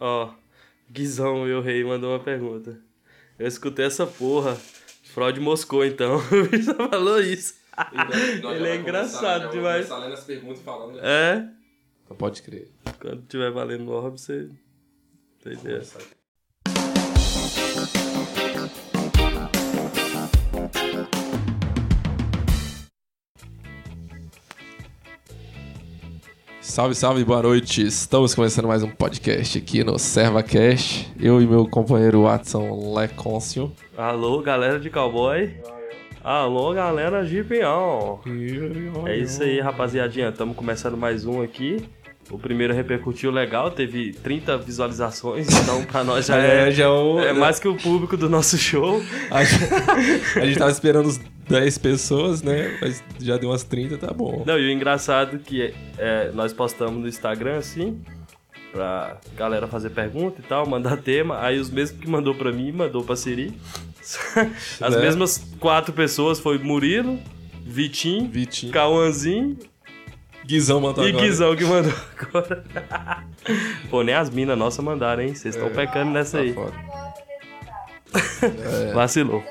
Ó, Guizão, meu rei, mandou uma pergunta. Eu escutei essa porra. Freud moscou, então. O bicho falou isso. Ele é engraçado demais. lendo as perguntas falando. É? Não pode crer. Quando tiver valendo no orbe, você tem ideia. Salve, salve, boa noite. Estamos começando mais um podcast aqui no ServaCast. Eu e meu companheiro Watson Leconcio. Alô, galera de cowboy. Alô, galera de peão. É isso aí, rapaziadinha. Estamos começando mais um aqui. O primeiro repercutiu legal, teve 30 visualizações, então pra nós já é, É, já o... é mais que o público do nosso show. A gente, a gente tava esperando uns 10 pessoas, né? Mas já deu umas 30, tá bom. Não, e o engraçado que é, nós postamos no Instagram, assim, pra galera fazer pergunta e tal, mandar tema. Aí os mesmos que mandou pra mim, mandou pra Siri. As Né? mesmas quatro pessoas foi Murilo, Vitinho, Vitinho. Cauãzinho Guizão mandou e agora. Guizão que mandou agora. Pô, nem as minas nossas mandaram, hein? Vocês estão pecando nessa Tá aí. foda. Vacilou.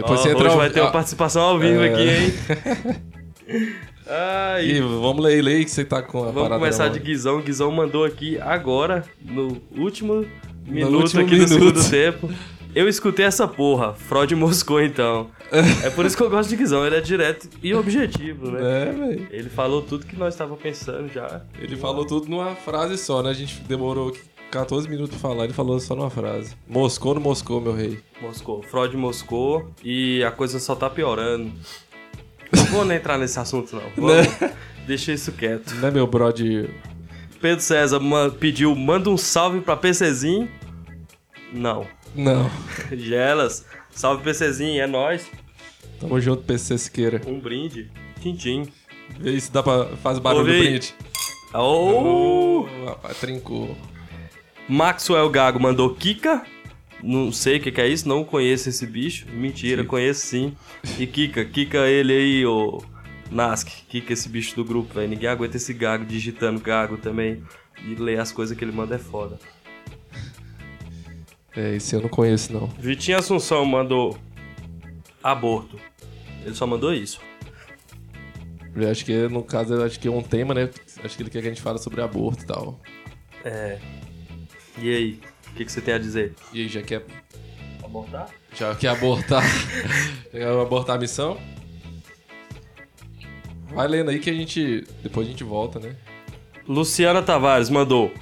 Depois Ó, você entra hoje ao- vai ter uma participação ao vivo É. aqui, hein? Ai, Ih, vamos ler, ler que você tá com a Vamos começar de. Guizão. Guizão mandou aqui agora, no último minuto último aqui do minuto. segundo tempo. Eu escutei essa porra, Freud moscou então. é por isso que eu gosto de Guizão, ele é direto e objetivo, né? É, velho. Ele falou tudo que nós estávamos pensando já. Ele falou tudo numa frase só, né? A gente demorou 14 minutos pra falar, ele falou só numa frase. Moscou no Moscou, meu rei. Moscou, Freud moscou e a coisa só tá piorando. Não vou nem entrar nesse assunto não. Vamos, deixa isso quieto. Né, meu brother? Pedro César pediu, manda um salve pra PCzinho. Não. Não. Gelas, salve PCzinho, é nóis. Tamo junto, PC Siqueira. Um brinde. Tintim. Vê se dá pra fazer barulho do print. Oh! Oh, rapaz, trincou. Maxwell Gago mandou Kika. Não sei o que, que é isso, não conheço esse bicho. Mentira, Kika. conheço sim. E Kika, Kika ele aí, ô Nask. Kika esse bicho do grupo, velho. Ninguém aguenta esse gago digitando gago também. E ler as coisas que ele manda é foda. É, esse eu não conheço, não. Vitinho Assunção mandou aborto. Ele só mandou isso. Eu acho que, no caso, acho que é um tema, né? Acho que ele quer que a gente fale sobre aborto e tal. É. E aí? O que, que você tem a dizer? E aí, já quer, Abortar? já quer abortar? já quer abortar a missão? Vai lendo aí que a gente... Depois a gente volta, né? Luciana Tavares mandou.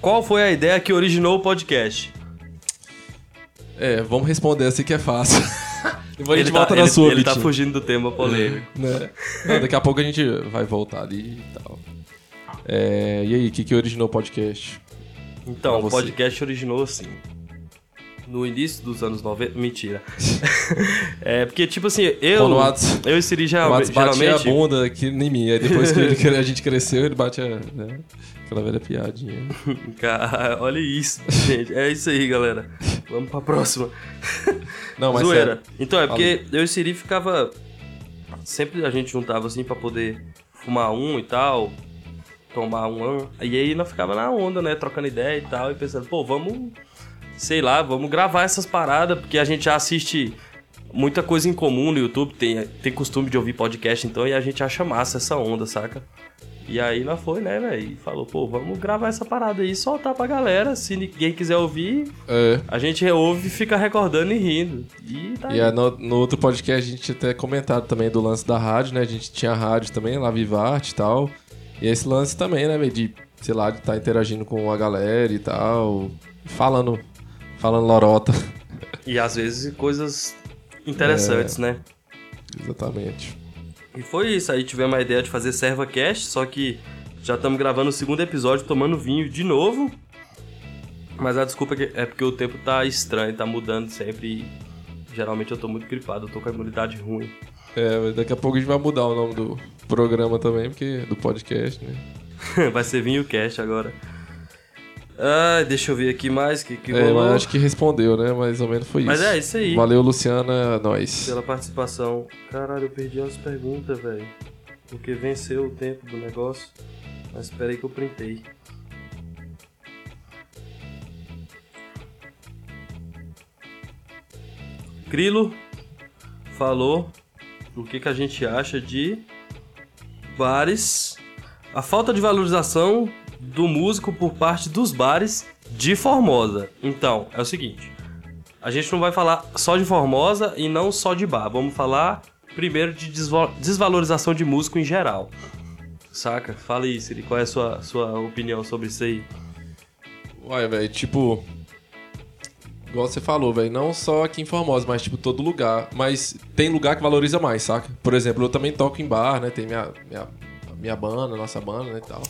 Qual foi a ideia que originou o podcast? É, vamos responder assim que é fácil. Depois a gente ele volta tá, na ele, sua, ele tá fugindo do tema polêmico. né? Não, daqui a pouco a gente vai voltar ali e tal. É, e aí, o que, que originou o podcast? Então, o podcast originou assim. No início dos anos 90. Mentira. é, porque, tipo assim, eu. Quando o Whats- eu e Siri O já, Whats batia a geralmente. bunda aqui em mim. Aí depois que ele- a gente cresceu, ele bate a, né? aquela velha piadinha. Cara, olha isso, gente. É isso aí, galera. Vamos pra próxima. Não, mas Zoeira. sério. Então, é porque eu e Siri ficava. Sempre a gente juntava assim pra poder fumar um e tal. Tomar um. E aí nós ficava na onda, né? Trocando ideia e tal. E pensando, pô, vamos. Sei lá, vamos gravar essas paradas, porque a gente já assiste muita coisa em comum no YouTube, tem, tem costume de ouvir podcast, então, e a gente acha massa essa onda, saca? E aí nós foi, né, velho? E falou, pô, vamos gravar essa parada aí e soltar pra galera. Se ninguém quiser ouvir, É, a gente ouve e fica recordando e rindo. E tá e aí. no, no outro podcast a gente até comentado também do lance da rádio, né? A gente tinha rádio também, lá Vivarte e tal. E esse lance também, né, velho? De, sei lá, de estar interagindo com a galera e tal. Falando, falando lorota. E às vezes coisas interessantes, né? Exatamente. E foi isso, aí tivemos a ideia de fazer ServaCast, só que já estamos gravando o segundo episódio tomando vinho de novo. Mas a desculpa é é porque o tempo tá estranho, tá mudando sempre e geralmente eu tô muito gripado, eu tô com a imunidade ruim. É, daqui a pouco a gente vai mudar o nome do programa também, porque do podcast, né? vai ser Vinho Cast agora. Ah, deixa eu ver aqui mais que, que é, mas acho que respondeu, né? Mais ou menos foi mas isso. Mas é isso aí. Valeu, Luciana, é nós. Pela participação. Caralho, eu perdi as perguntas, velho. Porque venceu o tempo do negócio. Mas espera aí que eu printei. Grilo falou o que, que a gente acha de bares, a falta de valorização do músico por parte dos bares de Formosa. Então, é o seguinte, a gente não vai falar só de Formosa e não só de bar, vamos falar primeiro de desva- desvalorização de músico em geral. Saca? Fala aí, Siri, qual é a sua, sua opinião sobre isso aí? Olha, velho, tipo. Igual você falou, velho, não só aqui em Formosa, mas tipo todo lugar. Mas tem lugar que valoriza mais, saca? Por exemplo, eu também toco em bar, né? Tem minha, minha, minha banda, nossa banda, né, e tal.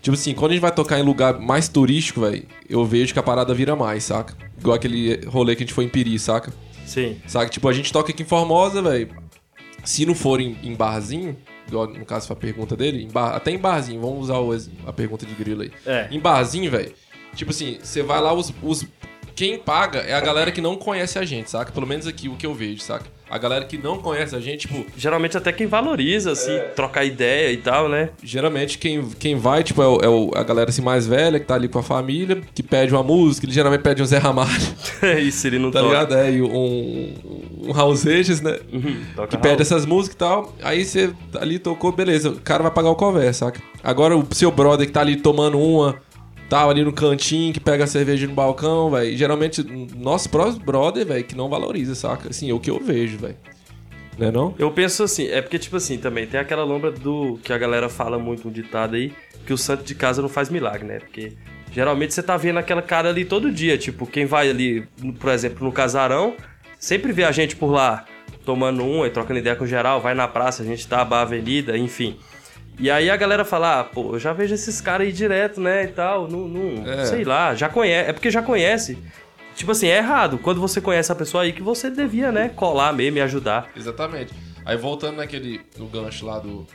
Tipo assim, quando a gente vai tocar em lugar mais turístico, velho, eu vejo que a parada vira mais, saca? Igual aquele rolê que a gente foi em Piri, saca? Sim. Saca? Tipo, a gente toca aqui em Formosa, velho. Se não for em, em barzinho, igual no caso foi a pergunta dele, em bar- até em barzinho, vamos usar a pergunta de grilo aí. É. Em barzinho, velho, tipo assim, você vai lá, os, os. Quem paga é a galera que não conhece a gente, saca? Pelo menos aqui o que eu vejo, saca? A galera que não conhece a gente, tipo, Geralmente até quem valoriza, assim, trocar ideia e tal, né? geralmente quem, quem vai, tipo, é, o- é o- a galera assim mais velha, que tá ali com a família, que pede uma música, ele geralmente pede um Zé Ramalho, Isso, ele não tá toca. ligado? É, e um, um Raul Seixas, né? Uhum, que Raul. pede essas músicas e tal. Aí você ali tocou, beleza. O cara vai pagar o cover, saca? Agora o seu brother que tá ali tomando uma, tal, ali no cantinho, que pega a cerveja no balcão, velho. Geralmente, nosso próprio brother, velho, que não valoriza, saca? Assim, é o que eu vejo, velho. Né não? Eu penso assim, é porque, tipo assim, também tem aquela lombra do que a galera fala muito, um ditado aí, que o santo de casa não faz milagre, né? Porque geralmente você tá vendo aquela cara ali todo dia, tipo, quem vai ali, por exemplo, no casarão, sempre vê a gente por lá tomando um e trocando ideia com geral, vai na praça, a gente tá a avenida, enfim. E aí a galera fala, ah, pô, eu já vejo esses caras aí direto, né, e tal, não, não É. sei lá, já conhece, é porque já conhece. Tipo assim, é errado. Quando você conhece a pessoa aí que você devia, né, colar mesmo e ajudar. Exatamente. Aí voltando naquele. no gancho lá do.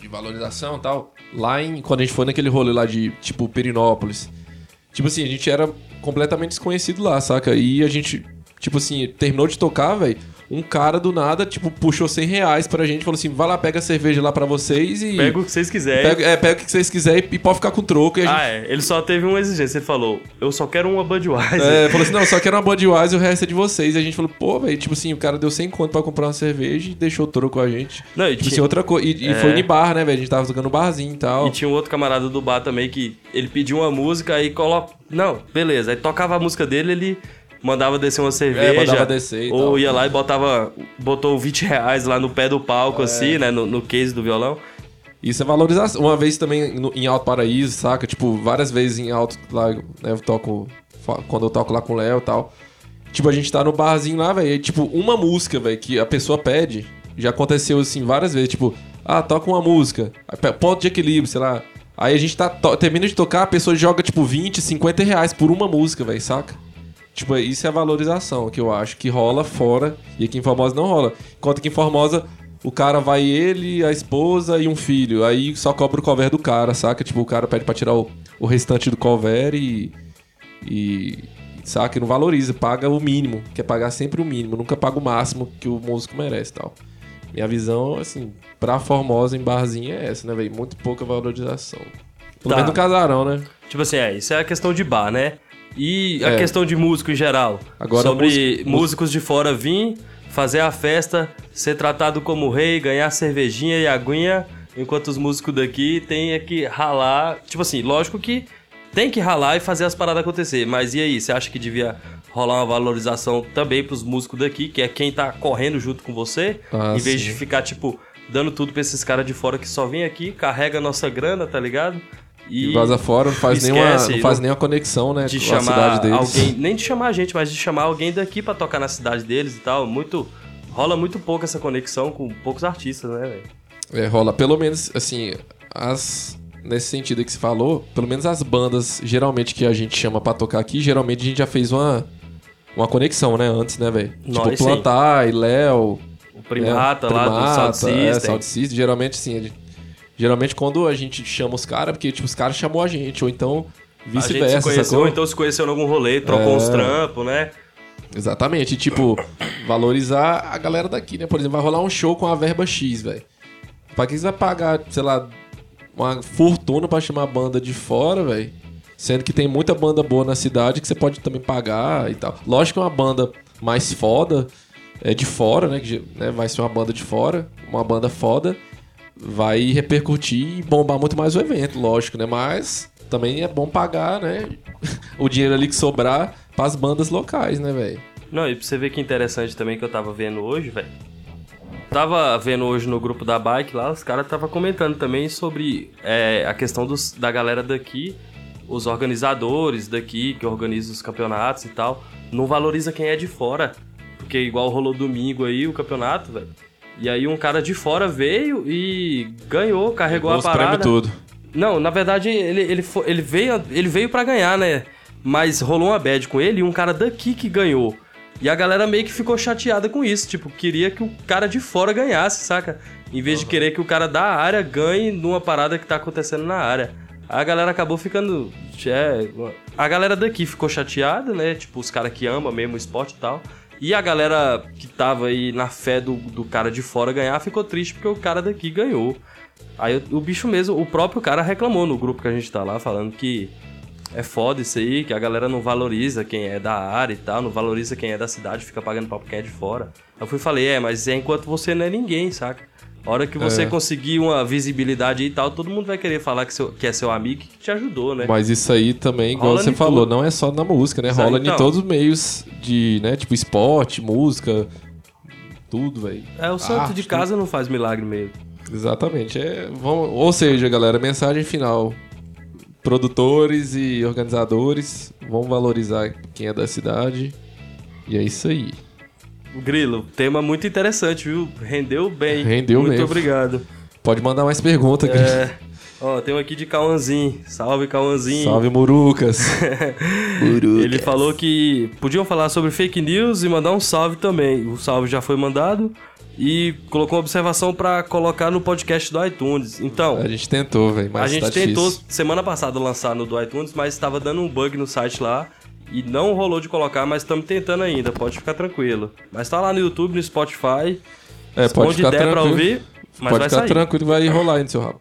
de valorização e tal. Lá em. Quando a gente foi naquele rolê lá de, tipo, Perinópolis. Tipo assim, a gente era completamente desconhecido lá, saca? E a gente, tipo assim, terminou de tocar, velho. Um cara do nada, tipo, puxou 100 reais pra gente, falou assim: vai lá, pega a cerveja lá pra vocês e. Pega o que vocês quiserem. Pega, é, pega o que vocês quiserem e pode ficar com troco. E a gente Ah, é. Ele só teve uma exigência. Ele falou: Eu só quero uma Budweiser. É, falou assim, não, só quero uma Budweiser e o resto é de vocês. E a gente falou, pô, velho, tipo assim, o cara deu 100 conto pra comprar uma cerveja e deixou o troco a gente. Não, e Tipo tinha- assim, outra coisa. E, e É. foi no bar, né, velho? A gente tava jogando barzinho e tal. E tinha um outro camarada do bar também que ele pediu uma música aí coloca. Não, beleza. Aí tocava a música dele, ele mandava descer uma cerveja. É, descer ou tal. ia lá e botava. Botou 20 reais lá no pé do palco, É. assim, né? No, no case do violão. Isso é valorização. Uma vez também no- em Alto Paraíso, saca? Tipo, várias vezes em Alto, lá, né, eu toco. Quando eu toco lá com o Léo e tal. Tipo, a gente tá no barzinho lá, velho. Tipo, uma música, velho, que a pessoa pede. Já aconteceu assim várias vezes. Tipo, ah, toca uma música. Ponto de equilíbrio, sei lá. Aí a gente tá. termina de tocar, a pessoa joga, tipo, 20, 50 reais por uma música, velho, saca? Tipo, isso é a valorização que eu acho que rola fora e aqui em Formosa não rola. Enquanto que em Formosa o cara vai ele, a esposa e um filho. Aí só cobra o cover do cara, saca? Tipo, o cara pede pra tirar o, o restante do cover e. E. Saca? E não valoriza, paga o mínimo. Quer pagar sempre o mínimo, nunca paga o máximo que o músico merece e tal. Minha visão, assim, pra Formosa em barzinho é essa, né, velho? Muito pouca valorização. Pelo Tá. menos no casarão, né? Tipo assim, é, isso é a questão de bar, né? E a É. questão de músico em geral. Agora, sobre músico- músicos de fora vir, fazer a festa, ser tratado como rei, ganhar cervejinha e aguinha, enquanto os músicos daqui têm é que ralar. Tipo assim, lógico que tem que ralar e fazer as paradas acontecer. Mas e aí, você acha que devia rolar uma valorização também pros músicos daqui, que é quem tá correndo junto com você, Ah, em vez sim. de ficar, tipo, dando tudo pra esses caras de fora que só vem aqui, carrega a nossa grana, tá ligado? E vaza fora, não faz, nenhuma, esquece, não faz nenhuma conexão, né? de com a cidade chamar deles. alguém, nem de chamar a gente, mas de chamar alguém daqui pra tocar na cidade deles e tal. Muito rola muito pouco essa conexão com poucos artistas, né, velho? É, rola. Pelo menos, assim, as. Nesse sentido que você falou, pelo menos as bandas, geralmente, que a gente chama pra tocar aqui, geralmente a gente já fez uma. Uma conexão, né? Antes, né, velho? Tipo, sim. Plantar e Léo. O Primata é, lá do Sound System. É, Sound System. Geralmente, sim. Geralmente, quando a gente chama os caras, porque, tipo, os caras chamou a gente, ou então a gente se vice-versa, conheceu, sacou? então se conheceu em algum rolê, trocou É. uns trampos, né? Exatamente, e, tipo, valorizar a galera daqui, né? Por exemplo, vai rolar um show com a verba X, velho. Pra que você vai pagar, sei lá, uma fortuna pra chamar a banda de fora, velho? Sendo que tem muita banda boa na cidade que você pode também pagar e tal. Lógico que uma banda mais foda é, de fora, né? Que né, vai ser uma banda de fora, uma banda foda, vai repercutir e bombar muito mais o evento, lógico, né? Mas também é bom pagar, né? o dinheiro ali que sobrar pras bandas locais, né, velho? Não, e pra você ver que interessante também que eu tava vendo hoje, velho. Tava vendo hoje no grupo da bike lá, os caras tava comentando também sobre é, a questão dos, da galera daqui, os organizadores daqui que organizam os campeonatos e tal, não valoriza quem é de fora. Porque igual rolou domingo aí o campeonato, velho. E aí um cara de fora veio e ganhou, carregou Pegou a os parada. tudo. Não, na verdade ele, ele, fo- ele veio ele veio para ganhar, né? Mas rolou uma bad com ele e um cara daqui que ganhou. E a galera meio que ficou chateada com isso, tipo, queria que o cara de fora ganhasse, saca? Em vez de querer que o cara da área ganhe numa parada que tá acontecendo na área. A galera acabou ficando. É, a galera daqui ficou chateada, né? Tipo, os caras que amam mesmo o esporte e tal. E a galera que tava aí na fé do, do cara de fora ganhar ficou triste porque o cara daqui ganhou. Aí o, bicho mesmo, o próprio cara reclamou no grupo que a gente tá lá, falando que é foda isso aí, que a galera não valoriza quem é da área e tal, não valoriza quem é da cidade, fica pagando pau pra quem é de fora. Eu fui e falei, é, mas é enquanto você não é ninguém, saca? A hora que você É. conseguir uma visibilidade aí e tal, todo mundo vai querer falar que, seu- que é seu amigo que te ajudou, né? Mas isso aí também, igual Rola você falou, tudo. não é só na música, né? Exato, Rola então. em todos os meios de, né? Tipo esporte, música, tudo, velho. É, o santo Arte, de casa não faz milagre mesmo. Exatamente. É, vamos, ou seja, galera, mensagem final. Produtores e organizadores vão valorizar quem é da cidade. E é isso aí. Grilo, tema muito interessante, viu? Rendeu bem. Rendeu muito mesmo. obrigado. Pode mandar mais perguntas, aqui. É, ó, tem um aqui de Cauãzinho. Salve, Cauãzinho. Salve, Murucas. Ele falou que podiam falar sobre fake news e mandar um salve também. O salve já foi mandado e colocou uma observação pra colocar no podcast do iTunes. Então, A gente tentou, velho, a gente tá tentou difícil. semana passada lançar no do iTunes, mas estava dando um bug no site lá e não rolou de colocar, mas estamos tentando ainda, pode ficar tranquilo. Mas tá lá no YouTube, no Spotify, É, pode onde ficar der pra tranquilo. ouvir, mas pode vai ficar sair. tranquilo, vai rolar aí no seu rabo.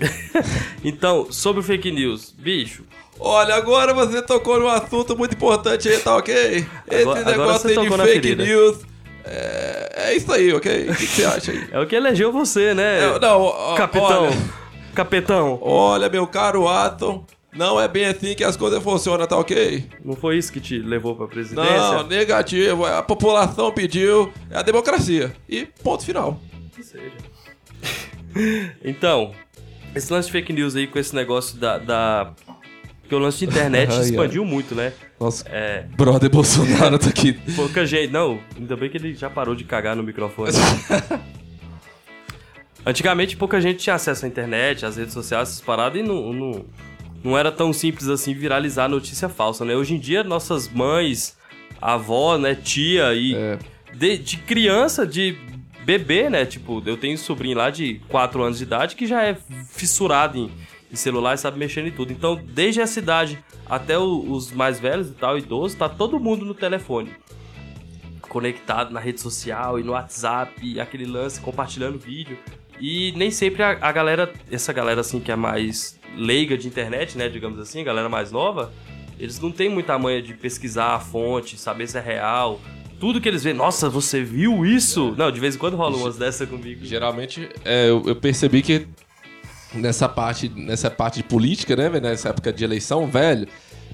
Então, sobre fake news, bicho, Olha, agora você tocou num assunto muito importante aí, tá ok? Esse Agora- agora negócio você aí de fake ferida. news é, é isso aí, ok? O que, que você acha aí? é o que elegeu você, né? Eu- não, ó, Capitão. Olha, Capitão, olha, meu caro Atom, não é bem assim que as coisas funcionam, tá ok? não foi isso que te levou pra presidência? Não, negativo. A população pediu, é a democracia. E ponto final. Que seja. então, esse lance de fake news aí com esse negócio da. da... Porque o lance de internet ai. expandiu muito, né? Nossa, É. brother Bolsonaro tá aqui. Pouca gente. Não, ainda bem que ele já parou de cagar no microfone. Antigamente pouca gente tinha acesso à internet, às redes sociais, essas paradas, e não, não, não era tão simples assim viralizar notícia falsa, né? Hoje em dia, nossas mães, avó, né, tia e. É. De, de criança, de bebê, né? Tipo, eu tenho um sobrinho lá de 4 anos de idade que já é fissurado em, em celular e sabe mexer em tudo. Então, desde a cidade até o- os mais velhos e tal, idosos, tá todo mundo no telefone. Conectado na rede social e no WhatsApp, e aquele lance, compartilhando vídeo. E nem sempre a, a galera, essa galera assim que é mais leiga de internet, né, digamos assim, galera mais nova, eles não têm muita manha de pesquisar a fonte, saber se é real. Tudo que eles veem, nossa, você viu isso? Não, de vez em quando rola umas dessa comigo. Geralmente, é, eu, eu percebi que nessa parte, nessa parte de política, né, velho, nessa época de eleição, velho,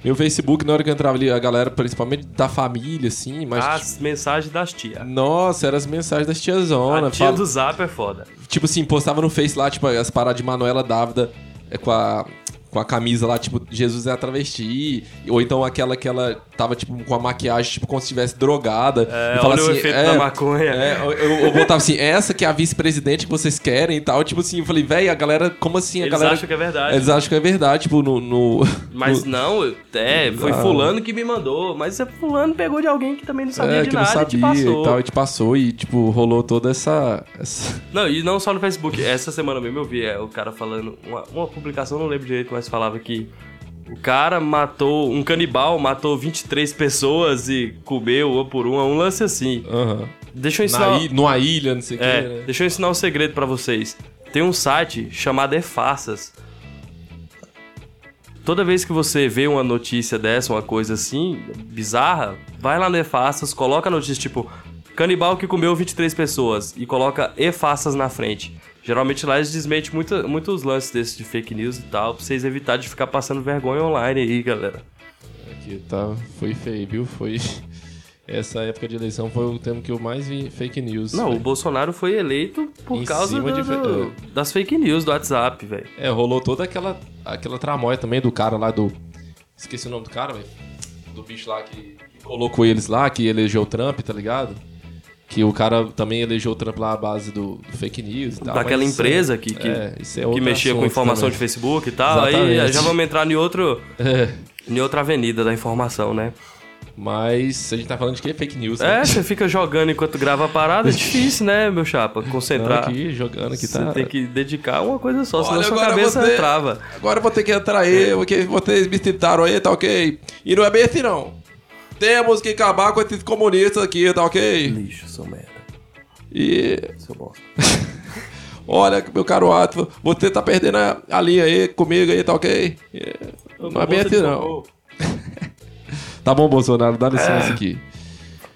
meu Facebook, na hora que eu entrava ali, a galera, principalmente da família, assim, mas. As mensagens das tia. Nossa, eram as mensagens das tiazona. A tia fala- do Zap é foda. Tipo assim, postava no Face lá, tipo, as paradas de Manuela Dávida é, com a. Com a camisa lá, tipo, Jesus é a travesti. Ou então aquela que ela tava, tipo, com a maquiagem, tipo, como se estivesse drogada. É, E olha o efeito da maconha. É, eu, eu, botava assim, essa que é a vice-presidente que vocês querem e tal. Tipo assim, eu falei, velho, a galera, como assim? A Eles galera. acham que é verdade. Eles acham que é verdade, tipo, no. no- Mas no- não, é, foi Não. fulano que me mandou. Mas é fulano pegou de alguém que também não sabia é, de que não nada e te sabia passou. e tal, e te passou, e, tipo, rolou toda essa. essa... Não, e não só no Facebook. Essa semana mesmo eu vi é, o cara falando. Uma, uma publicação, não lembro direito, mas falava que o cara matou. Um canibal matou 23 pessoas e comeu uma por uma. Um lance assim. Aham. Deixa eu ensinar. Na ilha, numa ilha, não sei o É, que, né? deixa eu ensinar um segredo pra vocês. Tem um site chamado E-Faças. Toda vez que você vê uma notícia dessa, uma coisa assim, bizarra, vai lá no E-Faças, coloca a notícia tipo canibal que comeu 23 pessoas e coloca E-Faças na frente. Geralmente lá eles desmentem muito, muitos lances desses de fake news e tal, pra vocês evitarem de ficar passando vergonha online aí, galera. Aqui tá, foi feio, viu? Foi. Essa época de eleição foi o tempo que eu mais vi fake news. Não, véio. o Bolsonaro foi eleito por Em causa do- de do- das fake news do WhatsApp, velho. É, rolou toda aquela, aquela tramóia também do cara lá do. Esqueci o nome do cara, velho. Do bicho lá que, que colocou eles lá, que elegeu o Trump, tá ligado? Que o cara também elegeu o Trump lá à base do, do fake news e tal. Daquela isso empresa é- que, que, é, isso é que mexia com informação também. de Facebook e tal. Aí Exatamente. já vamos entrar em, outro, É, em outra avenida da informação, né? mas a gente tá falando de que? Fake news, né? É, você fica jogando enquanto grava a parada, é difícil, né, meu chapa? Não, Concentrar. aqui, jogando aqui Você tá. tem que dedicar a uma coisa só, senão Olha, sua agora cabeça você- trava. Agora eu vou ter que entrar aí, porque vocês me citaram aí, tá ok? E não é bem assim, não. Temos que acabar com esses comunistas aqui, tá ok? Lixo, seu merda. E Seu bosta. olha, meu caro Ato, você tá perdendo a, a linha aí comigo aí, tá ok? E não é bem assim, não. Tá bom, Bolsonaro, dá licença aqui.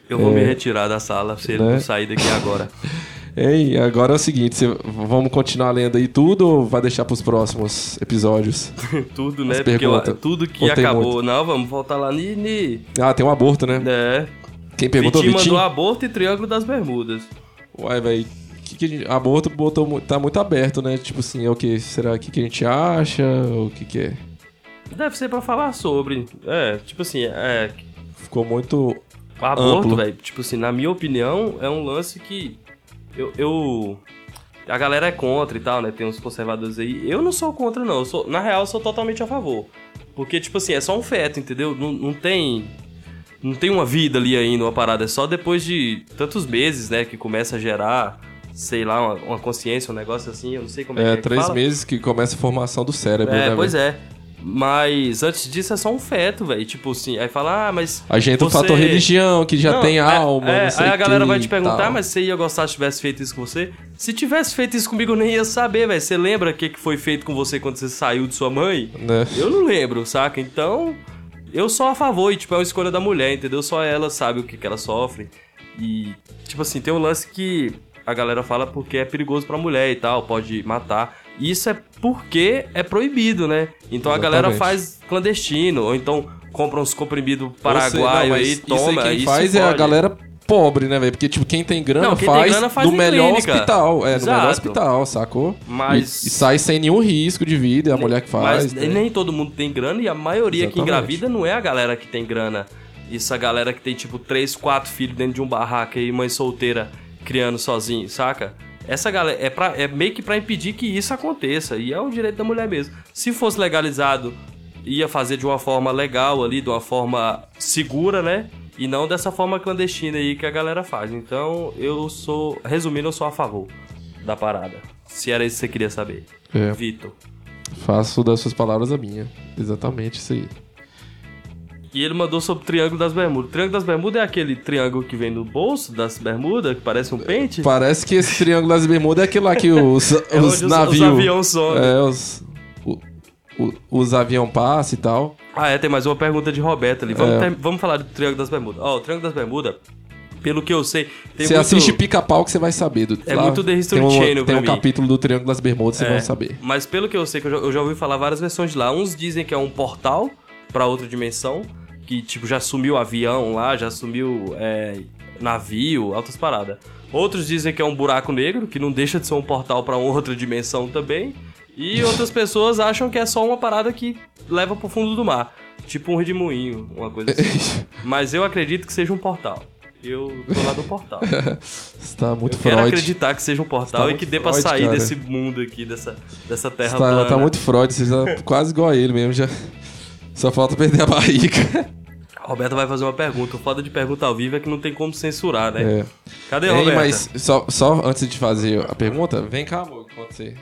Eu vou É. me retirar da sala se ele Né? não sair daqui agora. Ei, agora é o seguinte, cê- vamos continuar lendo aí tudo ou vai deixar pros próximos episódios? tudo, né? As Porque tudo que Contei acabou. muito. Não, vamos voltar lá ni. ni Ah, tem um aborto, né? é. Quem perguntou, Vitinho Vitinho? mandou aborto e triângulo das bermudas. Uai, velho. Que que a gente- aborto botou, tá muito aberto, né? Tipo assim, é o que? Será que, que a gente acha? O que que é? Deve ser pra falar sobre. É, tipo assim, é. Ficou muito. O aborto, velho, tipo assim, na minha opinião, é um lance que. Eu, eu. A galera é contra e tal, né? Tem uns conservadores aí. Eu não sou contra, não. Eu sou, na real, eu sou totalmente a favor. Porque, tipo assim, é só um feto, entendeu? Não, não tem. Não tem uma vida ali ainda, uma parada. É só depois de tantos meses, né? Que começa a gerar, sei lá, uma, uma consciência, um negócio assim. Eu não sei como é, É, que é que três fala. meses que começa a formação do cérebro, É, né? pois é. Mas antes disso é só um feto, velho. Tipo assim, aí fala, ah, mas. A gente, o você- fator religião, que já Não, tem aí- alma. é, aí a o galera vai te perguntar, mas você ia gostar se tivesse feito isso com você? Se tivesse feito isso comigo, eu nem ia saber, velho. Você lembra o que que foi feito com você quando você saiu de sua mãe? Né? Eu não lembro, saca? Então, eu sou a favor, e tipo, é uma escolha da mulher, entendeu? Só ela sabe o que, que ela sofre. E, tipo assim, tem um lance que a galera fala porque é perigoso pra mulher e tal, pode matar. E Isso é porque é proibido, né? Então a galera Exatamente. faz clandestino, ou então compra uns comprimidos paraguaio não, aí, isso toma. aí aí quem se faz é a galera pobre, né, velho? Porque, tipo, quem tem grana, Não, quem tem faz, grana faz no melhor clínica. hospital. É, no Exato. melhor hospital, sacou? Mas- E, e sai sem nenhum risco de vida, é a mulher que faz. Mas né? nem todo mundo tem grana e a maioria que Exatamente. engravida não é a galera que tem grana. Isso a galera que tem, tipo, três, quatro filhos dentro de um barraco aí, mãe solteira, criando sozinho, saca? Essa galera é, pra, é meio que pra impedir que isso aconteça. E é o direito da mulher mesmo. Se fosse legalizado, ia fazer de uma forma legal ali, de uma forma segura, né? E não dessa forma clandestina aí que a galera faz. Então, eu sou. Resumindo, eu sou a favor da parada. Se era isso que você queria saber. É. Vitor. Faço das suas palavras a minha. Exatamente isso aí. E ele mandou sobre o Triângulo das Bermudas. O Triângulo das Bermudas é aquele triângulo que vem no bolso das bermudas, que parece um pente? Parece que esse triângulo das bermudas é aquele lá que os, É os navios. os aviões somem. É, os. o- o- os aviões passam e tal. Ah, é, tem mais uma pergunta de Roberto ali. Vamos, É. ter- vamos falar do Triângulo das Bermudas. Ó, o Triângulo das Bermudas, pelo que eu sei, tem Você muito... assiste pica-pau que você vai saber. Do, É muito The History tem um, Channel Tem um mim. capítulo do Triângulo das Bermudas, É, vão saber. Mas pelo que eu sei, que eu já, eu já ouvi falar várias versões de lá. Uns dizem que é um portal pra outra dimensão, que tipo já sumiu avião lá, já sumiu é, navio, altas paradas. Outros dizem que é um buraco negro, que não deixa de ser um portal pra outra dimensão também. E outras pessoas acham que é só uma parada que leva pro fundo do mar, tipo um redemoinho, uma coisa assim. Mas eu acredito que seja um portal. Eu tô lá do portal. Você tá muito Eu quero Freud. acreditar que seja um portal Tá e muito que dê pra Freud, sair cara. desse mundo aqui, dessa, dessa terra Você tá, plana. tá muito Freud, você tá quase igual a ele mesmo. Já... Só falta perder a barriga. Roberta vai fazer uma pergunta. O foda de pergunta ao vivo é que não tem como censurar, né? É. Cadê, Ei, Roberta? mas só, só antes de fazer a pergunta, vem cá, amor, enquanto você.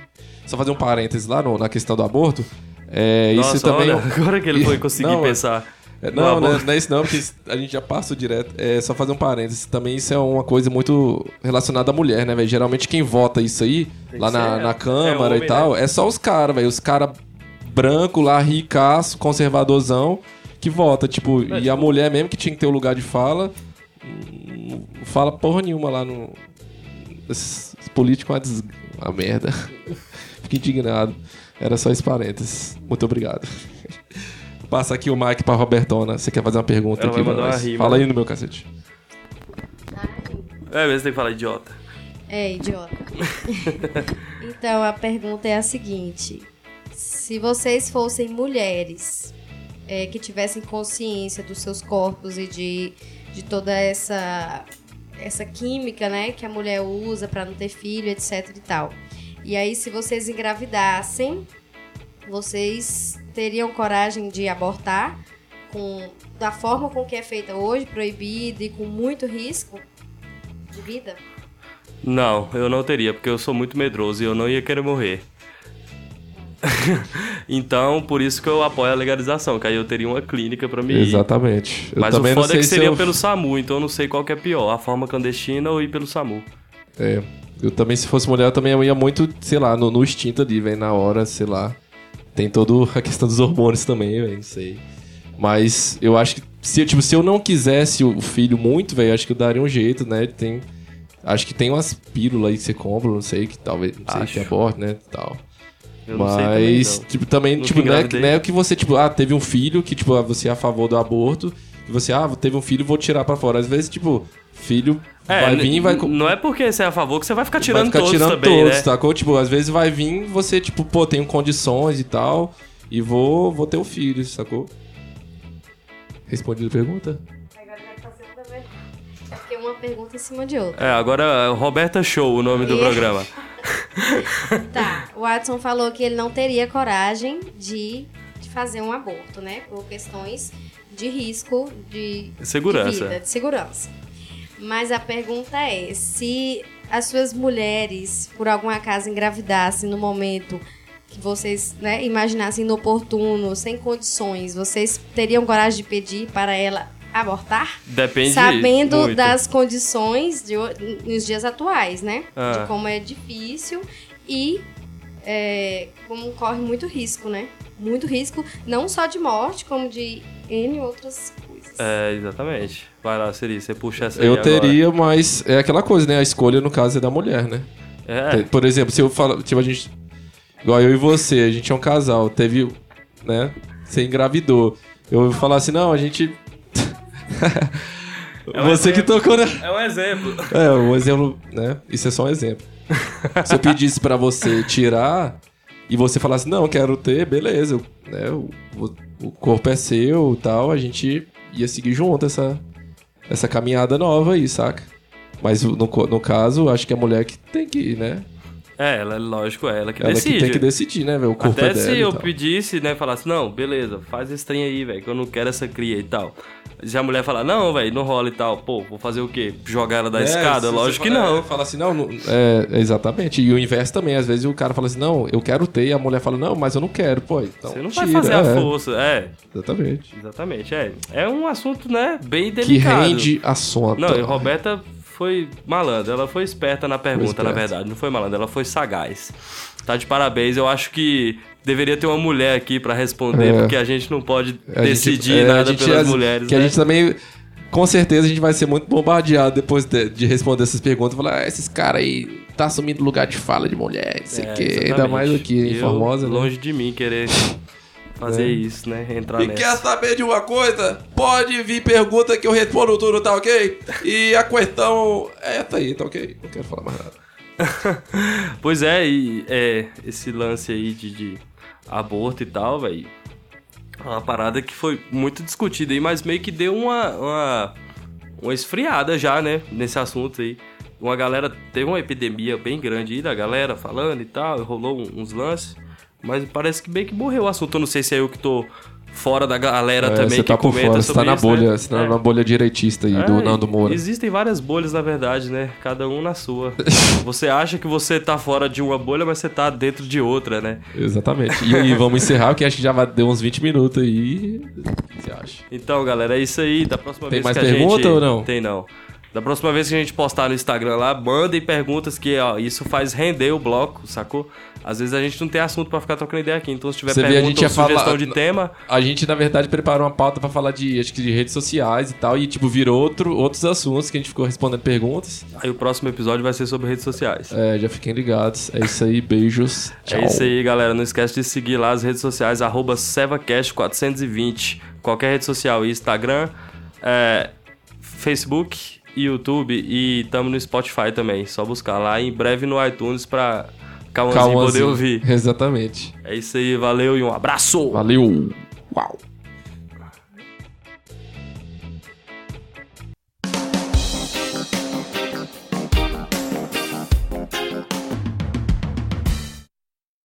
Só fazer um parênteses lá no- na questão do aborto. É, Nossa, isso também. olha, agora que ele foi conseguir Não, é- pensar. É, não, não, aborto. não é isso não, porque a gente já passa direto. É só fazer um parênteses. Também isso é uma coisa muito relacionada à mulher, né, velho? Geralmente quem vota isso aí, Tem lá na, ser- na é Câmara homem, e tal, é só os caras, velho. Os caras branco lá, ricaço, conservadorzão, que vota, tipo, e a mulher mesmo que tinha que ter o lugar de fala, não fala porra nenhuma lá no. Esses políticos, uma, des... uma merda. Fico indignado. Era só esse parênteses. Muito obrigado. Passa aqui o mic pra Robertona. Você quer fazer uma pergunta Ela aqui vai pra nós? rima. Fala aí no meu cacete. É, mesmo tem que falar idiota. É, idiota. então, a pergunta é a seguinte: se vocês fossem mulheres é, que tivessem consciência dos seus corpos e de, de toda essa essa química, né, que a mulher usa pra não ter filho, etc e tal. E aí, se vocês engravidassem, vocês teriam coragem de abortar com da forma com que é feita hoje, proibido e com muito risco de vida? Não, eu não teria, porque eu sou muito medroso e eu não ia querer morrer. então, por isso que eu apoio a legalização, que aí eu teria uma clínica pra me ir. Exatamente. Eu Mas o foda é que se seria eu... pelo SAMU, então eu não sei qual que é pior, a forma clandestina ou ir pelo SAMU. É, eu também, se fosse mulher, eu também ia muito, sei lá, no, no instinto ali, velho, na hora, sei lá. Tem toda a questão dos hormônios também, velho, não sei. Mas eu acho que, se, tipo, se eu não quisesse o filho muito, velho, acho que eu daria um jeito, né? Tem, acho que tem umas pílulas aí que você compra, não sei, que talvez, não sei, Acho. que aborta, né, tal. Eu não sei também, Mas, não. tipo, também, Nunca tipo, não é, é que você, tipo, ah, teve um filho que, tipo, ah, você é a favor do aborto, e você, ah, teve um filho, vou tirar pra fora. Às vezes, tipo, filho É, vai vir e vai... Não é porque você é a favor que você vai ficar tirando vai ficar todos tirando também, todos, né? sacou? Tipo, às vezes vai vir você, tipo, pô, tenho condições e tal, e vou, vou ter o filho, sacou? Respondido a pergunta? Agora. É uma pergunta em cima de outra. É, agora é Roberta Show o nome do programa. Tá, o Watson falou que ele não teria coragem de, de fazer um aborto, né? Por questões de risco de, Segurança. de vida, de segurança. Mas a pergunta é, se as suas mulheres, por algum acaso, engravidassem no momento que vocês né, imaginassem inoportuno, sem condições, vocês teriam coragem de pedir para ela abortar? Depende Sabendo muito. das condições de, nos dias atuais, né? Ah. De como é difícil e é, como corre muito risco, né? Muito risco, não só de morte, como de N outras coisas. É, exatamente. Vai lá, Siri, você puxa essa aí Eu agora. teria, mas é aquela coisa, né? A escolha, no caso, é da mulher, né? É, Por exemplo, se eu falo, tipo, a gente. Igual eu e você, a gente é um casal, teve. né? Você engravidou. Eu falar assim, não, a gente. É um você que exemplo. tocou, né? é um exemplo. É, um exemplo, né? Isso é só um exemplo. Se eu pedisse pra você tirar e você falasse, não, quero ter, beleza, né? O, o- o corpo é seu e tal, a gente ia seguir junto essa, essa caminhada nova aí, saca? Mas no, no caso, acho que é a mulher que tem que ir, né? É, ela, lógico, é ela que Ela decide. que tem que decidir, né, velho? O corpo Até é dela se eu pedisse, né, falasse, não, beleza, faz esse trem aí, velho, que eu não quero essa cria e tal. Se a mulher falar, não, velho, não rola e tal, pô, vou fazer o quê? Jogar ela da É, escada? Lógico você que fala- não. é, Fala assim, não, não- é, exatamente. E o inverso também. Às vezes o cara fala assim, não, eu quero ter. E a mulher fala, não, mas eu não quero. Pô, então Você não tira, vai fazer é, a força. É, Exatamente. exatamente. É, é um assunto, né, bem Que delicado. rende assunto. Não, e Roberta foi malandra, ela foi esperta na pergunta, na verdade. Não foi malandra, ela foi sagaz. Tá de parabéns. Eu acho que deveria ter uma mulher aqui pra responder, É. porque a gente não pode A gente- decidir é, a nada gente- pelas as- mulheres, Que né? a gente também... Com certeza a gente vai ser muito bombardeado depois de, de responder essas perguntas. Falar, ah, esses caras aí tá assumindo lugar de fala de mulher, não sei o É, quê. Ainda mais aqui em Formosa, né? Longe de mim querer fazer isso, né? Entrar E nessa. quer saber de uma coisa? Pode vir pergunta que eu respondo tudo, tá ok? E a questão é essa aí, tá ok? Não quero falar mais nada. Pois é, e é, esse lance aí de, de aborto e tal, velho. É uma parada que foi muito discutida aí, mas meio que deu uma, uma, uma esfriada já, né? Nesse assunto aí. Uma galera. Teve uma epidemia bem grande aí da galera falando e tal, e rolou uns lances. Mas parece que meio que morreu o assunto. Eu não sei se é eu que tô fora da galera É, também você que tá por comenta fora, você tá sobre na isso, né? bolha, você tá É. na bolha direitista aí, É, do Nando Moura. Existem várias bolhas, na verdade, né? Cada um na sua. você acha que você tá fora de uma bolha, mas você tá dentro de outra, né? Exatamente. E aí, vamos encerrar, porque acho que já deu uns 20 minutos aí. O que você acha? Então, galera, é isso aí. Da próxima Tem vez mais que a pergunta gente... ou não? Tem não. Da próxima vez que a gente postar no Instagram lá, mandem perguntas que, ó, isso faz render o bloco, sacou? Às vezes a gente não tem assunto pra ficar trocando ideia aqui. Então, se tiver Você vê, pergunta gente ou ia falar- sugestão de tema, A gente, na verdade, preparou uma pauta pra falar de, acho que de redes sociais e tal, e, tipo, virou outro, outros assuntos que a gente ficou respondendo perguntas. aí o próximo episódio vai ser sobre redes sociais. É, já fiquem ligados. É isso aí, beijos. Tchau. É isso aí, galera. Não esquece de seguir lá as redes sociais, arroba SevaCast420. Qualquer rede social, Instagram, é, Facebook, YouTube e tamo no Spotify também. Só buscar lá em breve no iTunes pra Cauãzinho poder ouvir. Exatamente. É isso aí, valeu e um abraço! Valeu. Uau.